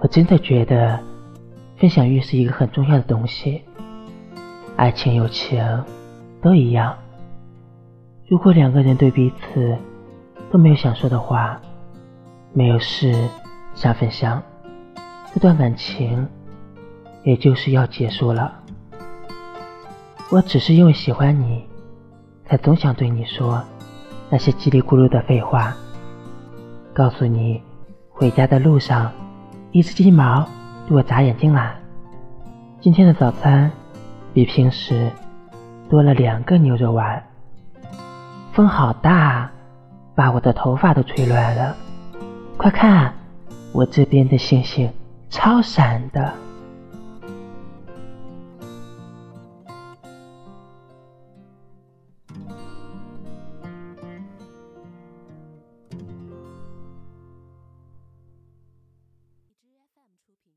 我真的觉得分享欲是一个很重要的东西，爱情、友情都一样。如果两个人对彼此都没有想说的话，没有事想分享，这段感情也就是要结束了。我只是因为喜欢你，才总想对你说那些叽里咕噜的废话，告诉你回家的路上一只鸡毛对我眨眼睛啦。今天的早餐比平时多了两个牛肉丸。风好大，把我的头发都吹乱了。快看，我这边的星星超闪的。品